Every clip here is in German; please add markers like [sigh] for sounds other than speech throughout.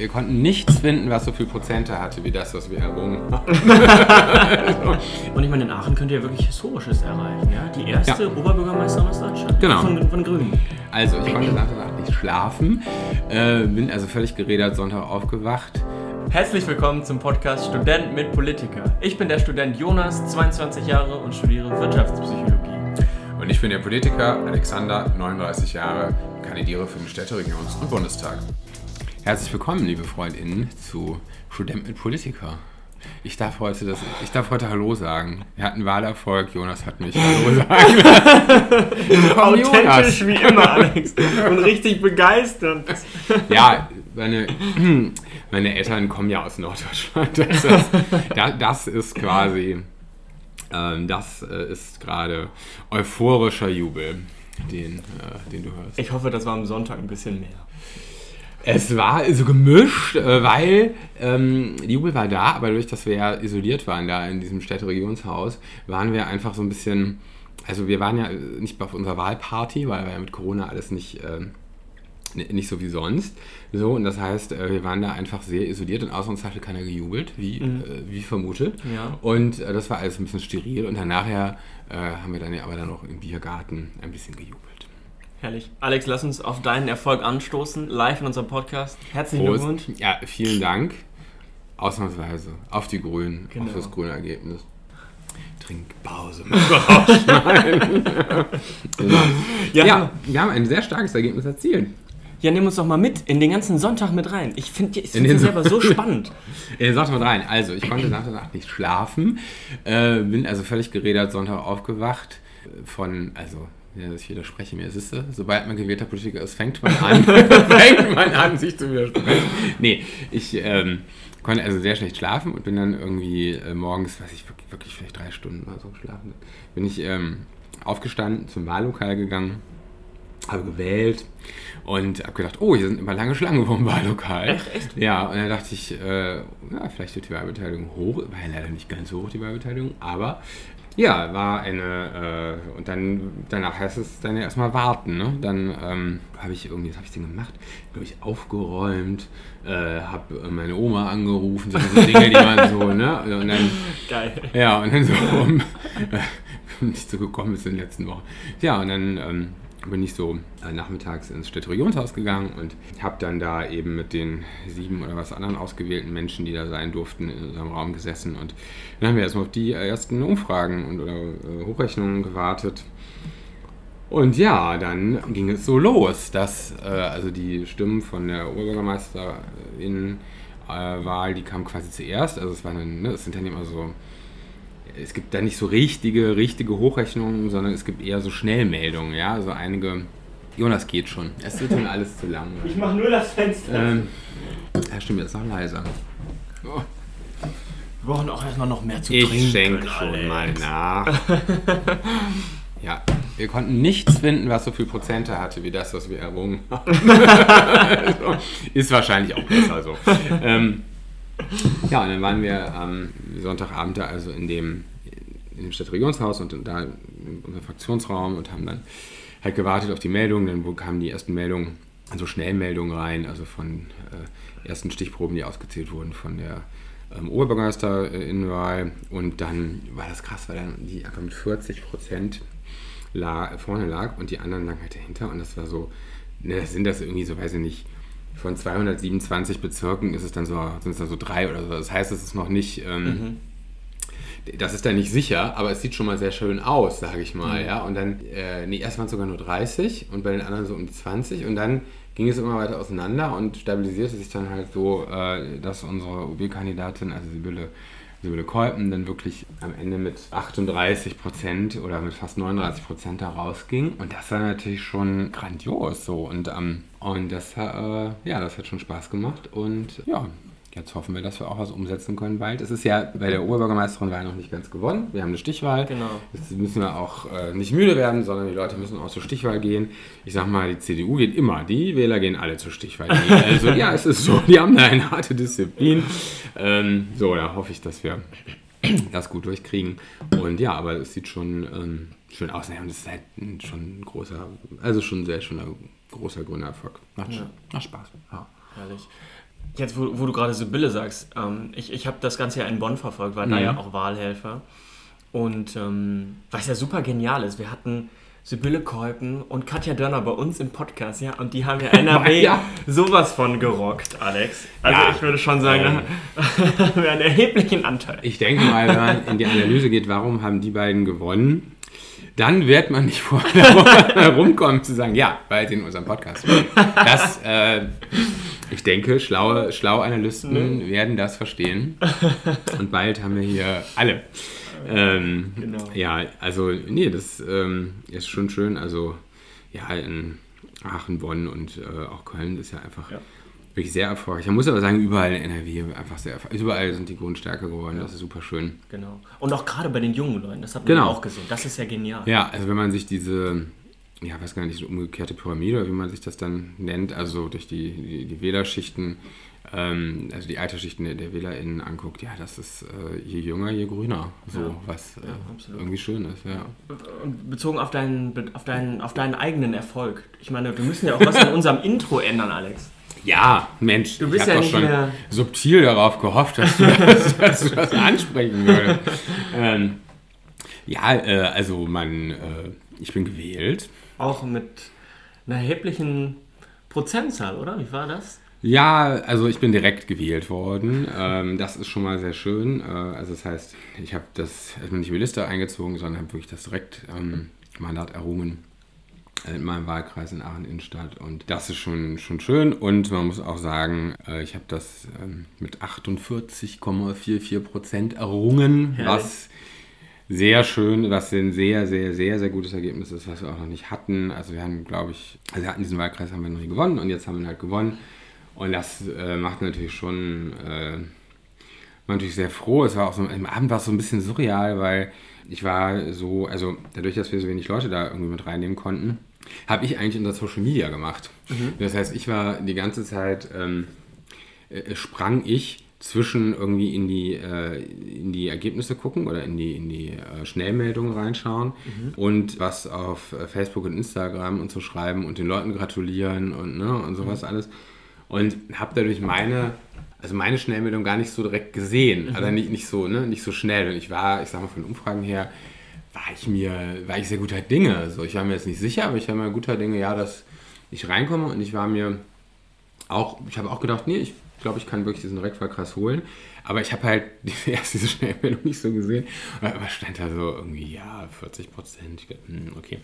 Wir konnten nichts finden, was so viel Prozente hatte, wie das, was wir errungen haben. [laughs] Und ich meine, in Aachen könnt ihr wirklich Historisches erreichen. Ja? Die erste Ja. Oberbürgermeisterin aus Deutschland. Genau. Von, von Grünen. Also, ich konnte Samstag nicht schlafen, äh, bin also völlig gerädert Sonntag aufgewacht. Herzlich willkommen zum Podcast Student mit Politiker. Ich bin der Student Jonas, 22 Jahre und studiere Wirtschaftspsychologie. Und ich bin der Politiker Alexander, 39 Jahre, kandidiere für den Städteregions- und Bundestag. Herzlich willkommen, liebe FreundInnen, zu Student mit Politiker. Ich darf heute das, ich darf heute Hallo sagen. Wir hatten Wahlerfolg, Jonas hat mich Hallo [laughs] sagen [laughs] Authentisch wie immer, Alex. [laughs] Und richtig begeisternd. Ja, meine, [clears throat] meine Eltern kommen ja aus Norddeutschland. Das ist, da- das ist quasi, ähm, das äh, ist gerade euphorischer Jubel, den, äh, den du hörst. Ich hoffe, das war am Sonntag ein bisschen mehr. Es war so gemischt, äh, weil ähm, die Jubel war da, aber dadurch, dass wir ja isoliert waren da in diesem Städteregionshaus, waren wir einfach so ein bisschen, also wir waren ja nicht auf unserer Wahlparty, weil wir ja mit Corona alles nicht, n- nicht so wie sonst. So, und das heißt, äh, wir waren da einfach sehr isoliert und außer uns hatte keiner gejubelt, wie, äh, wie vermutet. Ja. Und äh, das war alles ein bisschen steril und dann nachher äh, haben wir dann ja aber dann noch im Biergarten ein bisschen gejubelt. Herrlich. Alex, lass uns auf deinen Erfolg anstoßen, live in unserem Podcast. Herzlichen Prost. Glückwunsch. Ja, vielen Dank. Ausnahmsweise. Auf die Grünen, Genau. auf das grüne Ergebnis. Trinkpause. [laughs] Ja, ja, wir haben ein sehr starkes Ergebnis erzielt. ja, nimm uns doch mal mit in den ganzen Sonntag mit rein. Ich finde In find den den selber so spannend. Äh, Sonntag mal rein. Also, ich konnte nach der Nacht nicht schlafen. Äh, bin also völlig gerädert Sonntag aufgewacht. Äh, Von, also, ja, ich widerspreche mir. Siehst du, sobald man gewählter Politiker ist, fängt man an, [laughs] fängt man an, sich zu widersprechen. Nee, ich ähm, konnte also sehr schlecht schlafen und bin dann irgendwie äh, morgens, weiß ich, wirklich, wirklich vielleicht drei Stunden oder so geschlafen, bin ich ähm, aufgestanden, zum Wahllokal gegangen, habe gewählt und habe gedacht, oh, hier sind immer lange Schlangen vom Wahllokal. Echt? Echt? Ja, und dann dachte ich, äh, ja, vielleicht wird die Wahlbeteiligung hoch. War ja leider nicht ganz so hoch, die Wahlbeteiligung, aber ja, war eine, äh, und dann, danach heißt es dann ja erstmal warten, ne? Dann ähm, habe ich irgendwie, was habe ich denn gemacht? Glaube ich, aufgeräumt, äh, habe meine Oma angerufen, so diese Dinge, die man so, ne? Und dann, [laughs] Geil. ja, und dann so [laughs] um, nicht so gekommen ist in den letzten Wochen. Ja, und dann ähm, bin ich so äh, nachmittags ins Städteregionshaus gegangen und habe dann da eben mit den sieben oder was anderen ausgewählten Menschen, die da sein durften, in unserem Raum gesessen. Und dann haben wir erstmal auf die ersten Umfragen und oder äh, Hochrechnungen gewartet. Und ja, dann ging es so los, dass äh, also die Stimmen von der Oberbürgermeisterin-Wahl, die kam quasi zuerst. Also es, waren dann, ne, es sind dann immer so, es gibt da nicht so richtige, richtige Hochrechnungen, sondern es gibt eher so Schnellmeldungen, ja. Also einige, Jonas geht schon, es wird dann alles zu lang. Ich mache nur das Fenster. Ähm, ja, stimmt, jetzt noch leiser. Oh, Wir brauchen auch erstmal noch mehr zu ich trinken. schenke schon mal nach. [laughs] Ja, wir konnten nichts finden, was so viel Prozente hatte, wie das, was wir errungen haben. [laughs] also, ist wahrscheinlich auch besser so. Ähm, ja, und dann waren wir am Sonntagabend da also in dem, in dem Stadtregierungshaus und da in unserem Fraktionsraum und haben dann halt gewartet auf die Meldungen. Dann kamen die ersten Meldungen, also Schnellmeldungen rein, also von äh, ersten Stichproben, die ausgezählt wurden von der ähm, Oberbürgermeisterinnenwahl. Und dann war das krass, weil dann die einfach mit 40 Prozent vorne lag und die anderen lagen halt dahinter. Und das war so, ne, das sind das irgendwie so, weiß ich nicht, von 227 Bezirken ist es dann so, sind es dann so drei oder so. Das heißt, es ist noch nicht, ähm, das ist dann nicht sicher, aber es sieht schon mal sehr schön aus, sage ich mal, ja. Und dann, äh, nee, erst waren es sogar nur 30 und bei den anderen so um die 20 und dann ging es immer weiter auseinander und stabilisierte sich dann halt so, äh, dass unsere OB-Kandidatin, also Sibylle, Sibylle Kolpen, dann wirklich am Ende mit 38 Prozent oder mit fast 39 Prozent da rausging. Und das war natürlich schon grandios so. Und, ähm, und das, äh, ja, das hat schon Spaß gemacht. Und ja, jetzt hoffen wir, dass wir auch was umsetzen können bald. Es ist ja bei der Oberbürgermeisterin war ja noch nicht ganz gewonnen. Wir haben eine Stichwahl. Genau. Jetzt müssen wir auch äh, nicht müde werden, sondern die Leute müssen auch zur Stichwahl gehen. Ich sag mal, die CDU geht immer, die Wähler gehen alle zur Stichwahl. Also ja, es ist so, die haben da eine harte Disziplin. Ähm, so, da hoffe ich, dass wir das gut durchkriegen. Und ja, aber es sieht schon ähm, schön aus. Und es ist halt schon ein großer, also schon sehr schöner, großer grüner Erfolg. Macht, Ja. macht Spaß. Ja. Herrlich. Jetzt, wo, wo du gerade Sibylle sagst, ähm, ich, ich habe das Ganze ja in Bonn verfolgt, war da Mhm. ja auch Wahlhelfer. Und ähm, was ja super genial ist, wir hatten Sibylle Kolpen und Katja Dörner bei uns im Podcast, ja, und die haben ja [laughs] NRW Ja. sowas von gerockt, Alex. Also Ja. ich würde schon sagen, Ähm. [laughs] da haben wir einen erheblichen Anteil. Ich denke mal, wenn man in die Analyse geht, warum haben die beiden gewonnen, dann wird man nicht vor herumkommen [laughs] zu sagen, ja, weil sie in unserem Podcast waren. Das, äh, ich denke, schlaue, schlaue Analysten werden das verstehen. [laughs] Und bald haben wir hier alle. Ähm, Genau. Ja, also, nee, das ähm, ist schon schön. Also, ja, in Aachen, Bonn und äh, auch Köln ist ja einfach Ja. wirklich sehr erfolgreich. Man muss aber sagen, überall in NRW einfach sehr erfolgreich. Überall sind die Grünen stärker geworden. Das ist super schön. Genau. Und auch gerade bei den jungen Leuten, das habt Genau. ihr auch gesehen. Das ist ja genial. Ja, also wenn man sich diese, ja, weiß gar nicht, so umgekehrte Pyramide, oder wie man sich das dann nennt, also durch die, die, die Wählerschichten, ähm, also die Altersschichten der, der WählerInnen anguckt, ja, das ist äh, je jünger, je grüner. So, Ja. was äh, Ja, irgendwie schön ist, ja. Und bezogen auf deinen, auf, deinen, auf deinen eigenen Erfolg. Ich meine, wir müssen ja auch was an unserem [laughs] Intro ändern, Alex. Ja, Mensch, Du bist ich ja doch schon mehr- subtil darauf gehofft, dass du [laughs] das, dass du das ansprechen würdest. ähm, ja, äh, also man, äh, ich bin gewählt. Auch mit einer erheblichen Prozentzahl, oder? Wie war das? Ja, also ich bin direkt gewählt worden. Ähm, das ist schon mal sehr schön. Äh, also das heißt, ich habe das also nicht über die Liste eingezogen, sondern habe wirklich das direkt ähm, Mandat errungen äh, in meinem Wahlkreis in Aachen Innenstadt. Und das ist schon, schon schön. Und man muss auch sagen, äh, ich habe das ähm, mit 48,44 Prozent errungen, Herrlich. was sehr schön, was ein sehr, sehr, sehr, sehr gutes Ergebnis ist, was wir auch noch nicht hatten. Also wir haben, glaube ich, also wir hatten diesen Wahlkreis haben wir noch nie gewonnen und jetzt haben wir ihn halt gewonnen. Und das äh, macht natürlich schon, äh, war natürlich sehr froh. Es war auch so, am Abend war es so ein bisschen surreal, weil ich war so, also dadurch, dass wir so wenig Leute da irgendwie mit reinnehmen konnten, habe ich eigentlich unser Social Media gemacht. Das heißt, ich war die ganze Zeit, ähm, äh, sprang ich zwischen irgendwie in die, äh, in die Ergebnisse gucken oder in die, in die äh, Schnellmeldungen reinschauen und was auf äh, Facebook und Instagram und so schreiben und den Leuten gratulieren und, ne, und sowas alles. Und habe dadurch meine, also meine Schnellmeldung gar nicht so direkt gesehen. Also nicht, nicht, so, ne, nicht so schnell. Und ich war, ich sag mal, von Umfragen her, war ich mir, war ich sehr guter Dinge. So, ich war mir jetzt nicht sicher, aber ich war mir guter Dinge, ja, dass ich reinkomme und ich war mir auch, ich habe auch gedacht, nee, ich glaube, ich kann wirklich diesen Direktwahlkreis holen. Aber ich habe halt [laughs] die- erst diese Schnellmeldung nicht so gesehen. Dann stand da so irgendwie, ja, 40 Prozent. Ich hm, okay.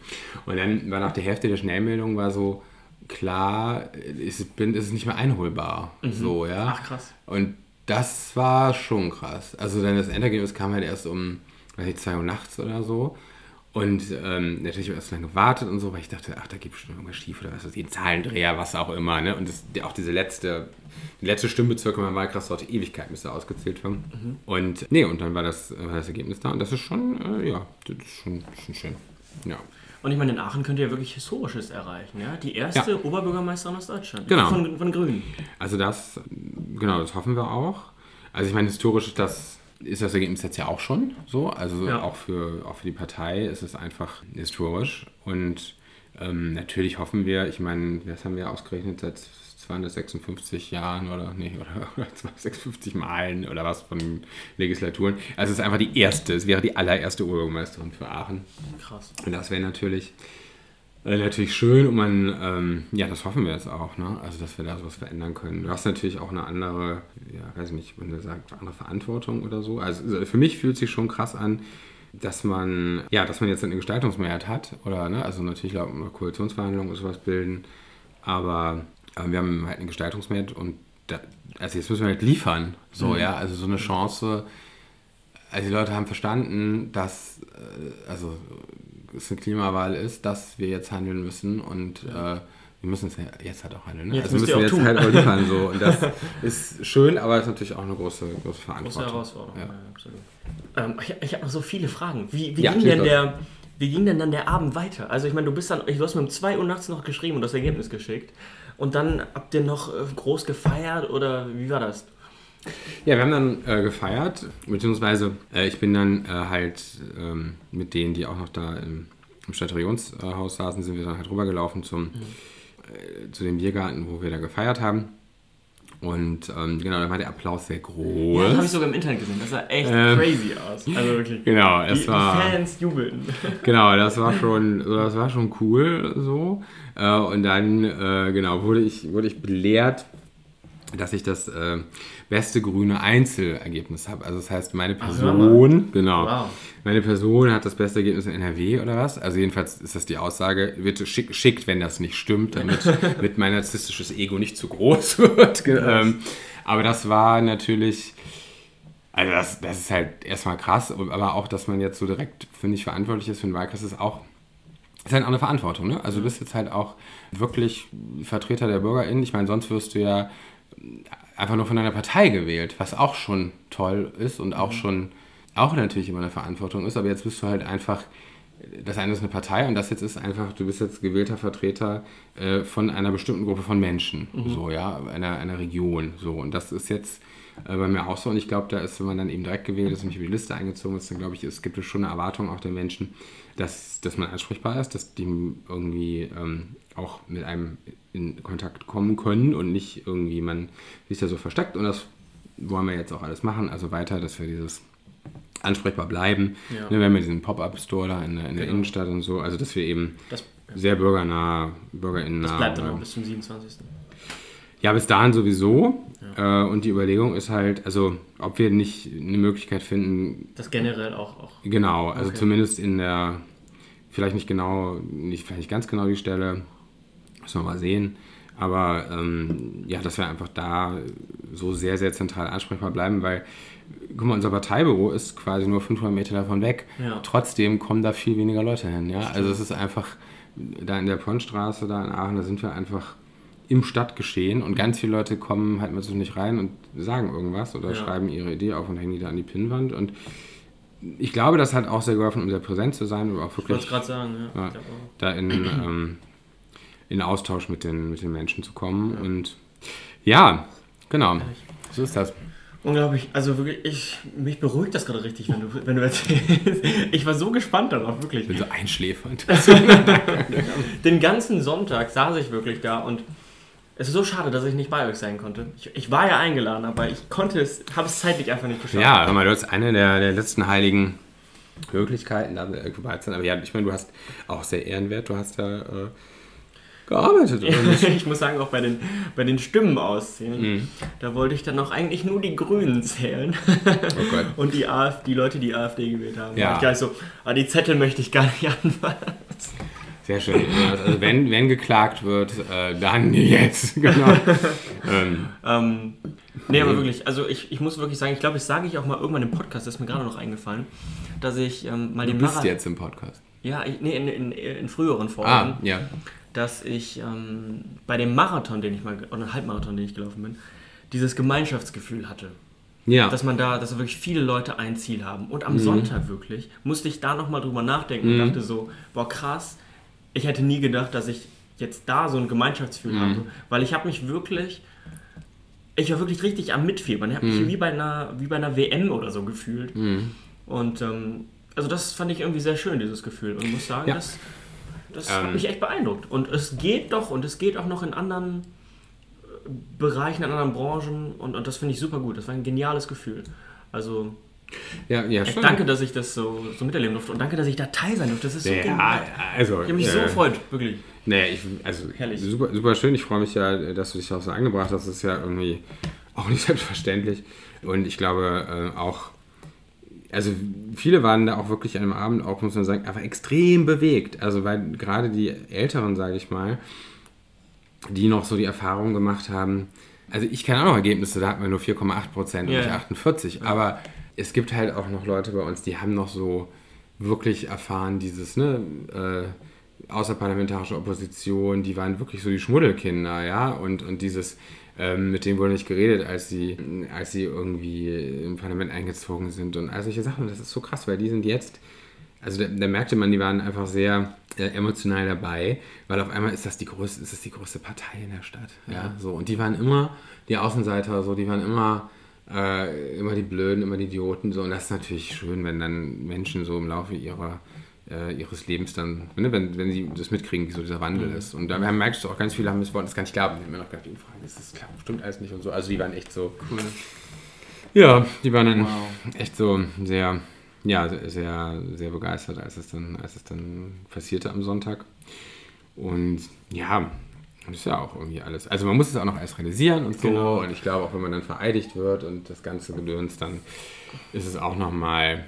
Und dann war nach der Hälfte der Schnellmeldung war so, klar, es bin, es ist nicht mehr einholbar. So, ja. Ach, krass. Und das war schon krass. Also dann das Endergebnis kam halt erst um, weiß ich, 2 Uhr nachts oder so. Und ähm, natürlich habe ich erst lange gewartet und so, weil ich dachte, ach, da gibt es schon irgendwas schief oder was weiß ich, ein Zahlendreher, was auch immer. Ne? Und das, auch diese letzte, die letzte Stimmbezirke in meinem Wahlkreis dauerte Ewigkeit, bis da ausgezählt werden. Und nee, und dann war das, war das Ergebnis da und das ist schon, äh, ja, das ist schon, schon schön. Ja. Und ich meine, in Aachen könnt ihr ja wirklich Historisches erreichen, ja? Die erste Ja. Oberbürgermeisterin aus Deutschland. Genau. Von, von Grünen. Also das, genau, das hoffen wir auch. Also ich meine, historisch ist das, ist das Ergebnis jetzt ja auch schon so. Also Ja. auch, für, auch für die Partei ist es einfach historisch. Und ähm, natürlich hoffen wir, ich meine, das haben wir ausgerechnet seit 256 Jahren oder, nee, oder, [laughs] oder 256 Malen oder was von Legislaturen. Also es ist einfach die erste, es wäre die allererste Oberbürgermeisterin für Aachen. Krass. Und das wäre natürlich, äh, natürlich schön und man, ähm, ja, das hoffen wir jetzt auch, ne? Also, dass wir da sowas verändern können. Du hast natürlich auch eine andere, ja, weiß nicht, wenn du sagst, andere Verantwortung oder so. Also, für mich fühlt es sich schon krass an, dass man, ja, dass man jetzt eine Gestaltungsmehrheit hat oder, ne? Also, natürlich laut einer Koalitionsverhandlung und sowas bilden, aber äh, wir haben halt eine Gestaltungsmehrheit und da, also jetzt müssen wir halt liefern, so, ja, also so eine Chance, also die Leute haben verstanden, dass äh, also es eine Klimawahl ist, dass wir jetzt handeln müssen und äh, wir müssen es ja jetzt halt auch handeln. Ne? Jetzt also müssen wir auch jetzt tun. halt auch liefern. So. [laughs] Und das ist schön, aber es ist natürlich auch eine große, große Verantwortung. Große Herausforderung. Ja. Ja. absolut. Ähm, ich ich habe noch so viele Fragen. Wie, wie, Ja, ging denn los. der, wie ging denn dann der Abend weiter? Also ich meine, du bist dann, du hast mir um 2 Uhr nachts noch geschrieben und das Ergebnis geschickt. Und dann habt ihr noch äh, groß gefeiert oder wie war das? Ja, wir haben dann äh, gefeiert, beziehungsweise äh, ich bin dann äh, halt ähm, mit denen, die auch noch da im, im Stadtregierungshaus saßen, sind wir dann halt rübergelaufen zum, äh, zu dem Biergarten, wo wir da gefeiert haben. Und ähm, genau, da war der Applaus sehr groß. Ja, das habe ich sogar im Internet gesehen. Das sah echt Ähm, crazy aus. Also wirklich. Genau, es die, war. die Fans jubelten. [laughs] Genau, das war schon, das war schon cool so. Äh, und dann, äh, genau, wurde ich, wurde ich belehrt, dass ich das äh, beste grüne Einzelergebnis habe. Also das heißt, meine Person, genau, Wow. meine Person hat das beste Ergebnis in NRW oder was? Also jedenfalls ist das die Aussage, wird schick, schickt, wenn das nicht stimmt, damit, [laughs] damit mein narzisstisches Ego nicht zu groß [laughs] wird. Ähm, aber das war natürlich, also das, das ist halt erstmal krass, aber auch, dass man jetzt so direkt, finde ich, verantwortlich ist für den Wahlkreis, ist auch, ist halt auch eine Verantwortung. Ne? Also du bist jetzt halt auch wirklich Vertreter der BürgerInnen. Ich meine, sonst wirst du ja einfach nur von deiner Partei gewählt, was auch schon toll ist und auch schon, auch natürlich immer eine Verantwortung ist, aber jetzt bist du halt einfach, das eine ist eine Partei und das jetzt ist einfach, du bist jetzt gewählter Vertreter äh, von einer bestimmten Gruppe von Menschen, so, ja, einer, einer Region, so, und das ist jetzt äh, bei mir auch so und ich glaube, da ist, wenn man dann eben direkt gewählt ist und nicht über die Liste eingezogen ist, dann glaube ich, es gibt es schon eine Erwartung auch der Menschen, dass, dass man ansprechbar ist, dass die irgendwie ähm, auch mit einem in Kontakt kommen können und nicht irgendwie man sich da so versteckt und das wollen wir jetzt auch alles machen, also weiter, dass wir dieses ansprechbar bleiben. Ja. Ne, wir haben ja diesen Pop-Up-Store da in, der- in der Genau. Innenstadt und so, also dass wir eben Das, sehr bürgernah, bürgerinnennah. das bleibt dann auch bis zum 27. ja, bis dahin sowieso. Äh, und die Überlegung ist halt, also ob wir nicht eine Möglichkeit finden, Das generell auch. auch. genau, also Okay. zumindest in der, vielleicht nicht genau, nicht, vielleicht nicht ganz genau die Stelle, müssen wir mal sehen. Aber ähm, ja, dass wir einfach da so sehr, sehr zentral ansprechbar bleiben, weil, guck mal, unser Parteibüro ist quasi nur 500 Meter davon weg. Ja. Trotzdem kommen da viel weniger Leute hin. Ja? Also es ist einfach, da in der Ponnstraße, da in Aachen, da sind wir einfach im Stadtgeschehen und ganz viele Leute kommen halt mal so nicht rein und sagen irgendwas oder Ja. schreiben ihre Idee auf und hängen die da an die Pinnwand. Und ich glaube, das hat auch sehr geholfen, um sehr präsent zu sein und auch wirklich sagen, ja. Ja. Da in, ähm, in Austausch mit den, mit den Menschen zu kommen. Und ja, genau. So ist das. Unglaublich, also wirklich, ich, mich beruhigt das gerade richtig, wenn du, wenn du erzählst. Ich war so gespannt darauf, wirklich. Ich bin so einschläfernd. [laughs] [laughs] Den ganzen Sonntag saß ich wirklich da und es ist so schade, dass ich nicht bei euch sein konnte. Ich, ich war ja eingeladen, aber ich konnte es, habe es zeitlich einfach nicht geschafft. Ja, hör mal, du hast eine der, der letzten heiligen Möglichkeiten, da zu sein. Aber ja, ich meine, du hast auch sehr ehrenwert, du hast ja äh, gearbeitet. [laughs] ich muss sagen, auch bei den, bei den Stimmen auszählen, Mhm. da wollte ich dann noch eigentlich nur die Grünen zählen Oh Gott. [laughs] und die, AfD, die Leute, die AfD gewählt haben. Ja. Ich gleich so, ah, die Zettel möchte ich gar nicht [laughs] anfangen. Sehr schön. Also wenn, wenn geklagt wird, äh, dann jetzt. [laughs] Genau. ähm, Ähm, nee, aber wirklich, also ich, ich muss wirklich sagen, ich glaube, das sage ich auch mal irgendwann im Podcast, das ist mir gerade noch eingefallen, dass ich ähm, mal du den bist Marathon- jetzt im Podcast. Ja, ich, nee, in, in, in früheren Folgen, Ah, ja. dass ich ähm, bei dem Marathon, den ich mal, oder Halbmarathon, den ich gelaufen bin, dieses Gemeinschaftsgefühl hatte. Ja. Dass man da, dass wirklich viele Leute ein Ziel haben. Und am Mhm. Sonntag wirklich musste ich da nochmal drüber nachdenken und dachte so, boah krass, ich hätte nie gedacht, dass ich jetzt da so ein Gemeinschaftsgefühl Mhm. habe. Weil ich habe mich wirklich, ich war wirklich richtig am Mitfiebern. Ich habe mich wie bei, einer, wie bei einer WM oder so gefühlt. Mhm. Und ähm, also das fand ich irgendwie sehr schön, dieses Gefühl. Und ich muss sagen, Ja. das, das Ähm. hat mich echt beeindruckt. Und es geht doch und es geht auch noch in anderen äh, Bereichen, in anderen Branchen. Und, und das finde ich super gut. Das war ein geniales Gefühl. Also ja, ja, ich schon. danke, dass ich das so, so miterleben durfte. Und danke, dass ich da teil sein durfte. Das ist so Ja, genial. also. Ich habe mich so äh, gefreut, wirklich. Nee, ich, also Herrlich. Super, super schön. Ich freue mich ja, dass du dich auch so eingebracht hast. Das ist ja irgendwie auch nicht [laughs] selbstverständlich. Und ich glaube äh, auch, also viele waren da auch wirklich an dem Abend auch, muss man sagen, einfach extrem bewegt. Also weil gerade die Älteren, sage ich mal, die noch so die Erfahrung gemacht haben, also ich kenne auch noch Ergebnisse, da hatten wir nur 4,8 Prozent und Ja, nicht ja. 48. Aber es gibt halt auch noch Leute bei uns, die haben noch so wirklich erfahren, dieses, ne, äh, außerparlamentarische Opposition, die waren wirklich so die Schmuddelkinder, ja, und, und dieses, ähm, mit denen wurde nicht geredet, als sie, als sie irgendwie im Parlament eingezogen sind und all solche Sachen. Das ist so krass, weil die sind jetzt, also da, da merkte man, die waren einfach sehr äh, emotional dabei, weil auf einmal ist das die größte, ist das die größte Partei in der Stadt. Ja, so. Und die waren immer die Außenseiter, so, die waren immer, äh, immer die Blöden, immer die Idioten, so. Und das ist natürlich schön, wenn dann Menschen so im Laufe ihrer äh, ihres Lebens dann, ne, wenn, wenn sie das mitkriegen, wie so dieser Wandel Mhm. ist. Und da merkst du auch ganz viele haben das wollten das gar nicht glauben. Die haben mir noch gedacht, die fragen, das ist klar, stimmt alles nicht und so. Also die waren echt so, Cool. ja, die waren dann Wow. echt so sehr, ja, sehr, sehr begeistert, als es dann, als es dann passierte am Sonntag. Und ja, das ist ja auch irgendwie alles. Also man muss es auch noch erst realisieren und so. Genau. Und ich glaube, auch wenn man dann vereidigt wird und das ganze Gedöns, dann ist es auch nochmal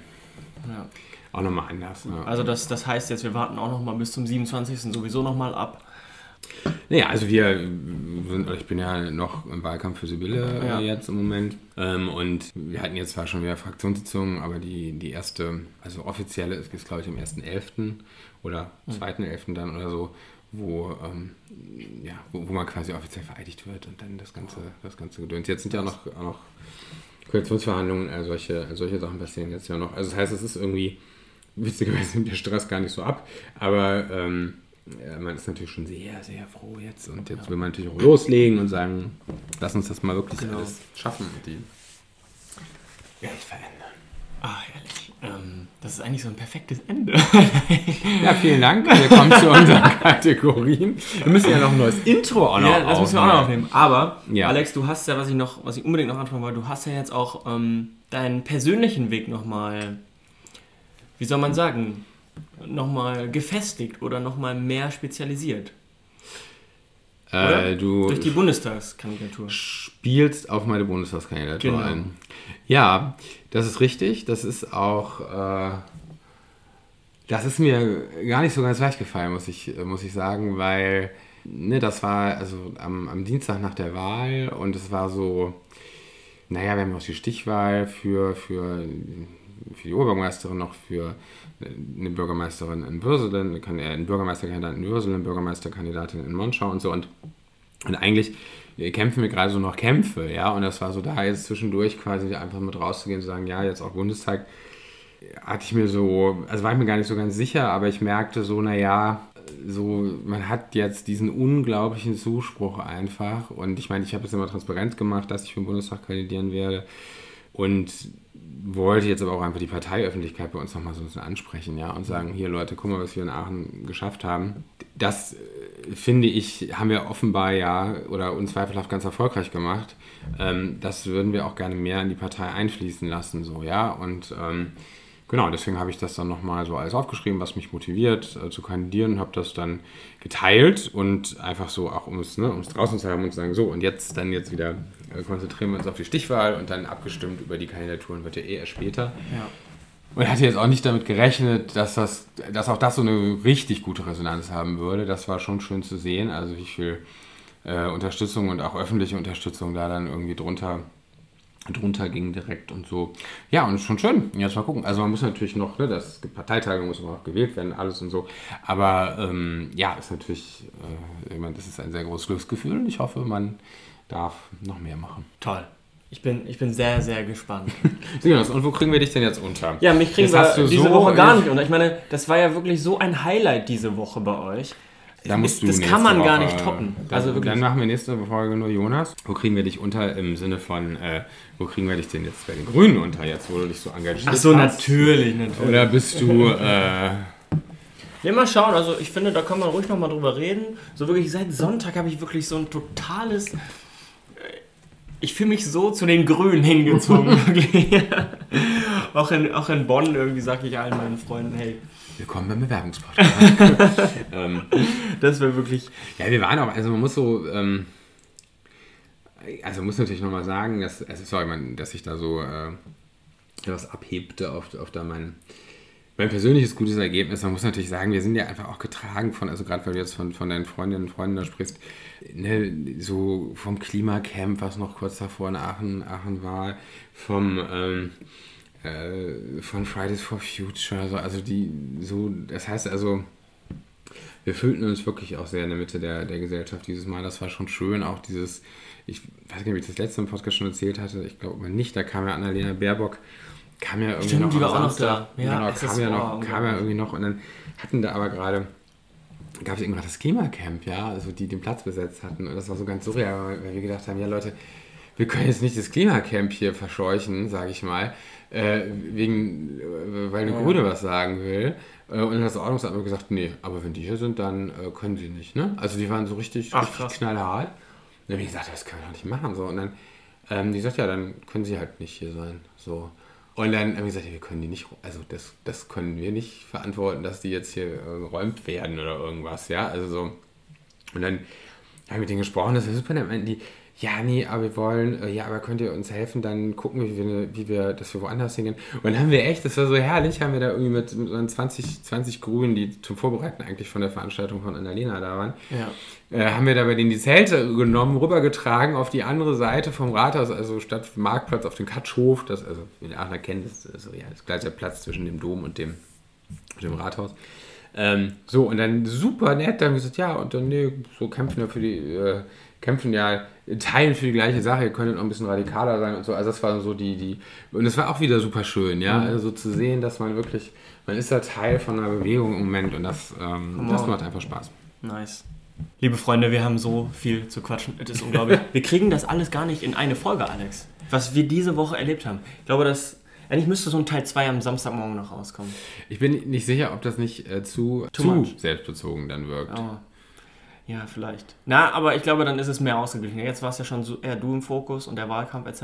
Ja. auch noch mal anders. Ja. Also das, das heißt jetzt, wir warten auch noch mal bis zum 27. sowieso noch mal ab. Naja, also wir sind, ich bin ja noch im Wahlkampf für Sibylle Ja. äh, jetzt im Moment. Ähm, und wir hatten jetzt zwar schon wieder Fraktionssitzungen, aber die, die erste, also offizielle ist, ist glaube ich am 1.11. oder 2.11. dann oder so, wo, ähm, ja, wo, wo man quasi offiziell vereidigt wird und dann das ganze, das ganze Gedöns. Jetzt sind ja auch noch, auch noch Koalitionsverhandlungen, also solche, also solche Sachen passieren jetzt ja noch. Also das heißt, es ist irgendwie, witzigerweise nimmt der Stress gar nicht so ab, aber ähm, ja, man ist natürlich schon sehr, sehr froh jetzt und jetzt will man natürlich auch loslegen und sagen, lass uns das mal wirklich Genau. alles schaffen und die Welt verändern. Ah, ehrlich. Ähm, das ist eigentlich so ein perfektes Ende. [laughs] Ja, vielen Dank. Wir kommen zu unseren [laughs] Kategorien. Wir müssen ja noch ein neues Intro auch noch ja, das müssen wir auch noch aufnehmen. Aber, Ja. Alex, du hast ja, was ich noch, was ich unbedingt noch ansprechen wollte, du hast ja jetzt auch ähm, deinen persönlichen Weg nochmal, wie soll man sagen, nochmal gefestigt oder nochmal mehr spezialisiert. Äh, du Durch die Bundestagskandidatur. spielst auf meine Bundestagskandidatur Genau. ein. Ja, das ist richtig. Das ist auch. Äh, das ist mir gar nicht so ganz leicht gefallen, muss ich, muss ich sagen, weil ne, das war also am, am Dienstag nach der Wahl und es war so, naja, wir haben noch die Stichwahl für, für, für die Oberbürgermeisterin noch für eine Bürgermeisterin in Würselen, einen Bürgermeisterkandidaten in Würselen, eine Bürgermeisterkandidatin in Monschau und so und und eigentlich kämpfen wir gerade so noch Kämpfe, ja. Und das war so da jetzt zwischendurch quasi einfach mit rauszugehen und zu sagen, ja, jetzt auch Bundestag, hatte ich mir so, also war ich mir gar nicht so ganz sicher, aber ich merkte so, naja, so, man hat jetzt diesen unglaublichen Zuspruch einfach. Und ich meine, ich habe es immer transparent gemacht, dass ich für den Bundestag kandidieren werde. Und wollte jetzt aber auch einfach die Parteiöffentlichkeit bei uns nochmal so ein bisschen ansprechen, ja, und sagen, hier Leute, guck mal, was wir in Aachen geschafft haben. Das äh, finde ich, haben wir offenbar ja oder unzweifelhaft ganz erfolgreich gemacht. Ähm, das würden wir auch gerne mehr in die Partei einfließen lassen, so, ja. Und ähm, genau, deswegen habe ich das dann nochmal so alles aufgeschrieben, was mich motiviert äh, zu kandidieren, habe das dann geteilt und einfach so auch um es, ne, draußen zu haben und zu sagen, so, und jetzt dann jetzt wieder äh, konzentrieren wir uns auf die Stichwahl und dann abgestimmt über die Kandidaturen wird ja eh erst später. Ja. Und hatte jetzt auch nicht damit gerechnet, dass, das, dass auch das so eine richtig gute Resonanz haben würde. Das war schon schön zu sehen, also wie viel äh, Unterstützung und auch öffentliche Unterstützung da dann irgendwie drunter, drunter ging direkt und so. Ja, und ist schon schön. Jetzt mal gucken. Also man muss natürlich noch, ne, das gibt Parteitage, muss noch gewählt werden, alles und so. Aber ähm, ja, ist natürlich, äh, ich meine, das ist ein sehr großes Glücksgefühl und ich hoffe, man darf noch mehr machen. Toll. Ich bin, ich bin sehr, sehr gespannt. [laughs] Und wo kriegen wir dich denn jetzt unter? Ja, mich kriegen Jetzt wir diese so- Woche gar nicht unter. Ich meine, das war ja wirklich so ein Highlight diese Woche bei euch. Da musst du das kann man gar Woche- nicht toppen. Dann, Also wirklich. Dann machen wir nächste Folge nur Jonas. Wo kriegen wir dich unter im Sinne von, äh, wo kriegen wir dich denn jetzt bei den Grünen unter, jetzt wo du dich so engagierst? Ach so, hast? natürlich, natürlich. Oder bist du, äh, Ja, mal schauen. Also ich finde, da kann man ruhig noch mal drüber reden. So wirklich seit Sonntag habe ich wirklich so ein totales... äh, Ich fühle mich so zu den Grünen hingezogen. [laughs] wirklich. [laughs] auch, in, auch in Bonn irgendwie sage ich allen meinen Freunden, hey, willkommen beim Bewerbungspodcast. [laughs] ähm, das wäre wirklich... ja, wir waren auch, also man muss so, ähm, also man muss natürlich nochmal sagen, dass, also sorry, man, dass ich da so äh, was abhebte auf, auf da mein, mein persönliches gutes Ergebnis. Man muss natürlich sagen, wir sind ja einfach auch getragen von, also gerade weil du jetzt von, von deinen Freundinnen und Freunden da sprichst, ne, so vom Klimacamp, was noch kurz davor in Aachen, Aachen war, vom ähm, äh, von Fridays for Future, so, also die, so, das heißt also, wir fühlten uns wirklich auch sehr in der Mitte der, der Gesellschaft dieses Mal. Das war schon schön, auch dieses, ich weiß nicht, ob ich das letzte im Podcast schon erzählt hatte, ich glaube nicht, da kam ja Annalena Baerbock, kam ja irgendwie Stimmt, noch die war auch noch Samstag. da. Ja, genau, kam ja, noch, kam ja irgendwie noch und dann hatten da aber gerade gab es irgendwann das Klimacamp, ja, also die den Platz besetzt hatten. Und das war so ganz surreal, weil wir gedacht haben, ja Leute, wir können jetzt nicht das Klimacamp hier verscheuchen, sage ich mal, äh, wegen, äh, weil eine Ja. Grüne was sagen will. Äh, und dann hat das Ordnungsamt gesagt, nee, aber wenn die hier sind, dann äh, können sie nicht. Ne? Also die waren so richtig, Ach, richtig knallhart. Und dann habe ich gesagt, das können wir doch nicht machen. So. Und dann, ähm, die sagt, ja, dann können sie halt nicht hier sein. So. Und dann haben wir gesagt, ja, wir können die nicht, also das, das können wir nicht verantworten, dass die jetzt hier geräumt werden oder irgendwas, ja. Also so. Und dann habe ich mit denen gesprochen, das ist super, dann meinten die, ja, nee, aber wir wollen, äh, ja, aber könnt ihr uns helfen, dann gucken wir, wie wir, wie wir dass wir woanders hingehen. Und dann haben wir echt, das war so herrlich, haben wir da irgendwie mit, mit so 20, 20 Grünen, die zum Vorbereiten eigentlich von der Veranstaltung von Annalena da waren, Ja. äh, haben wir da bei denen die Zelte genommen, rübergetragen auf die andere Seite vom Rathaus, also statt Marktplatz auf den Katschhof, das, also wie die Aachener kennen, das ist so, ja, das gleiche Platz zwischen dem Dom und dem, dem Rathaus. Ähm, so, und dann super nett, dann haben wir gesagt, ja, und dann, nee, so kämpfen ja für die, äh, kämpfen ja, teilen für die gleiche Sache, ihr könntet auch ein bisschen radikaler sein und so. Also das war so die, die, und es war auch wieder super schön, ja, also so zu sehen, dass man wirklich, man ist da Teil von einer Bewegung im Moment und das, ähm, das macht einfach Spaß. Nice. Liebe Freunde, wir haben so viel zu quatschen. Es ist unglaublich. [laughs] wir kriegen das alles gar nicht in eine Folge, Alex. Was wir diese Woche erlebt haben. Ich glaube, dass. Eigentlich müsste so ein Teil 2 am Samstagmorgen noch rauskommen. Ich bin nicht sicher, ob das nicht äh, zu, Too zu much. selbstbezogen dann wirkt. Aber, ja, vielleicht. Na, aber ich glaube, dann ist es mehr ausgeglichen. Jetzt war es ja schon so eher du im Fokus und der Wahlkampf etc.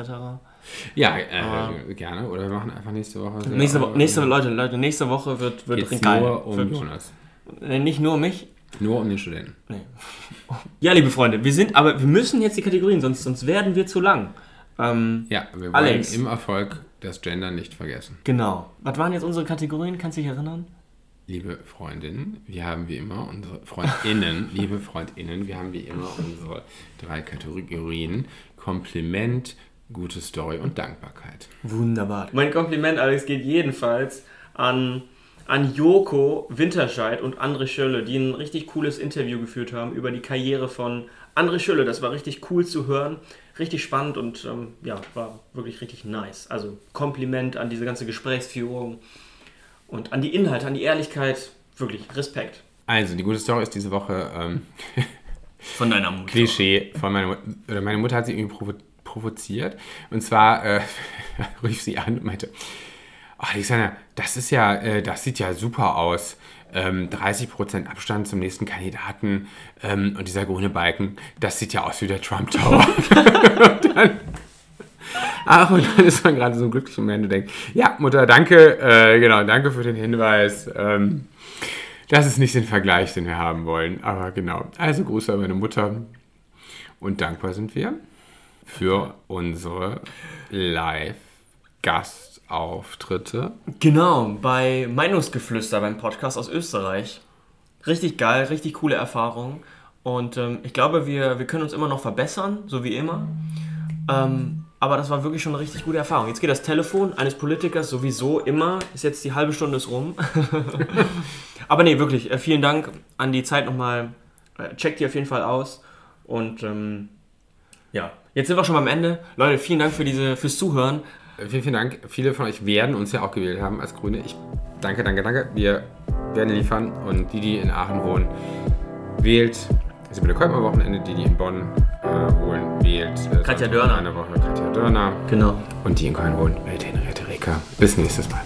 Ja, äh, gerne. Oder wir machen einfach nächste Woche. Nächste, Wo nächste Leute, Leute, nächste Woche wird, wird geht's geil. nur um wird, Jonas. Nicht nur um mich. Nur um den Studenten. Nee. [laughs] Ja, liebe Freunde, wir sind, aber wir müssen jetzt die Kategorien, sonst, sonst werden wir zu lang. Ähm, Ja, wir wollen Alex. im Erfolg das Gender nicht vergessen. genau. Was waren jetzt unsere Kategorien? Kannst du dich erinnern? Liebe Freundinnen, wir haben wie immer unsere Freundinnen, [laughs] liebe Freundinnen, wir haben wie immer unsere drei Kategorien: Kompliment, gute Story und Dankbarkeit. Wunderbar. Mein Kompliment, Alex, geht jedenfalls an, an Joko Winterscheid und André Schölle, die ein richtig cooles Interview geführt haben über die Karriere von André Schölle. Das war richtig cool zu hören, richtig spannend und ähm, ja, war wirklich richtig nice. Also Kompliment an diese ganze Gesprächsführung und an die Inhalte, an die Ehrlichkeit. Wirklich Respekt. Also, die gute Story ist diese Woche ähm, [laughs] Von deiner Mutter. Klischee von meiner Mutter. Oder meine Mutter hat sie irgendwie provo provoziert. Und zwar äh, [laughs] rief sie an und meinte: Ach, Alexander, das ist ja, äh, das sieht ja super aus. Ähm, 30% Abstand zum nächsten Kandidaten ähm, und dieser grüne Balken, das sieht ja aus wie der Trump Tower. [laughs] und dann, ach, und dann ist man gerade so ein glücklicher Moment und denkt, ja, Mutter, danke, äh, genau, danke für den Hinweis. Ähm, das ist nicht den Vergleich, den wir haben wollen. Aber genau. Also Gruß an meine Mutter. Und dankbar sind wir für unsere Live-Gastauftritte. Genau, bei Meinungsgeflüster beim Podcast aus Österreich. Richtig geil, richtig coole Erfahrung. Und ähm, ich glaube, wir, wir können uns immer noch verbessern, so wie immer. Ähm, aber das war wirklich schon eine richtig gute Erfahrung. Jetzt geht das Telefon eines Politikers sowieso immer. Ist jetzt die halbe Stunde ist rum. [laughs] aber nee, wirklich, äh, vielen Dank an die Zeit nochmal. Äh, checkt die auf jeden Fall aus. Und ähm, ja, jetzt sind wir schon beim Ende. Leute, vielen Dank für diese, fürs Zuhören. Äh, Vielen, vielen Dank. Viele von euch werden uns ja auch gewählt haben als Grüne. Ich danke, danke, danke. Wir werden liefern. Und die, die in Aachen wohnen, wählt Sibylle Kolb am Wochenende. Die, die in Bonn äh, wohnen, wählt äh, Katja Dörner. Eine Woche Katja Dörner. Genau. Und die in Köln wohnen, wählt Henriette Reker. Bis nächstes Mal.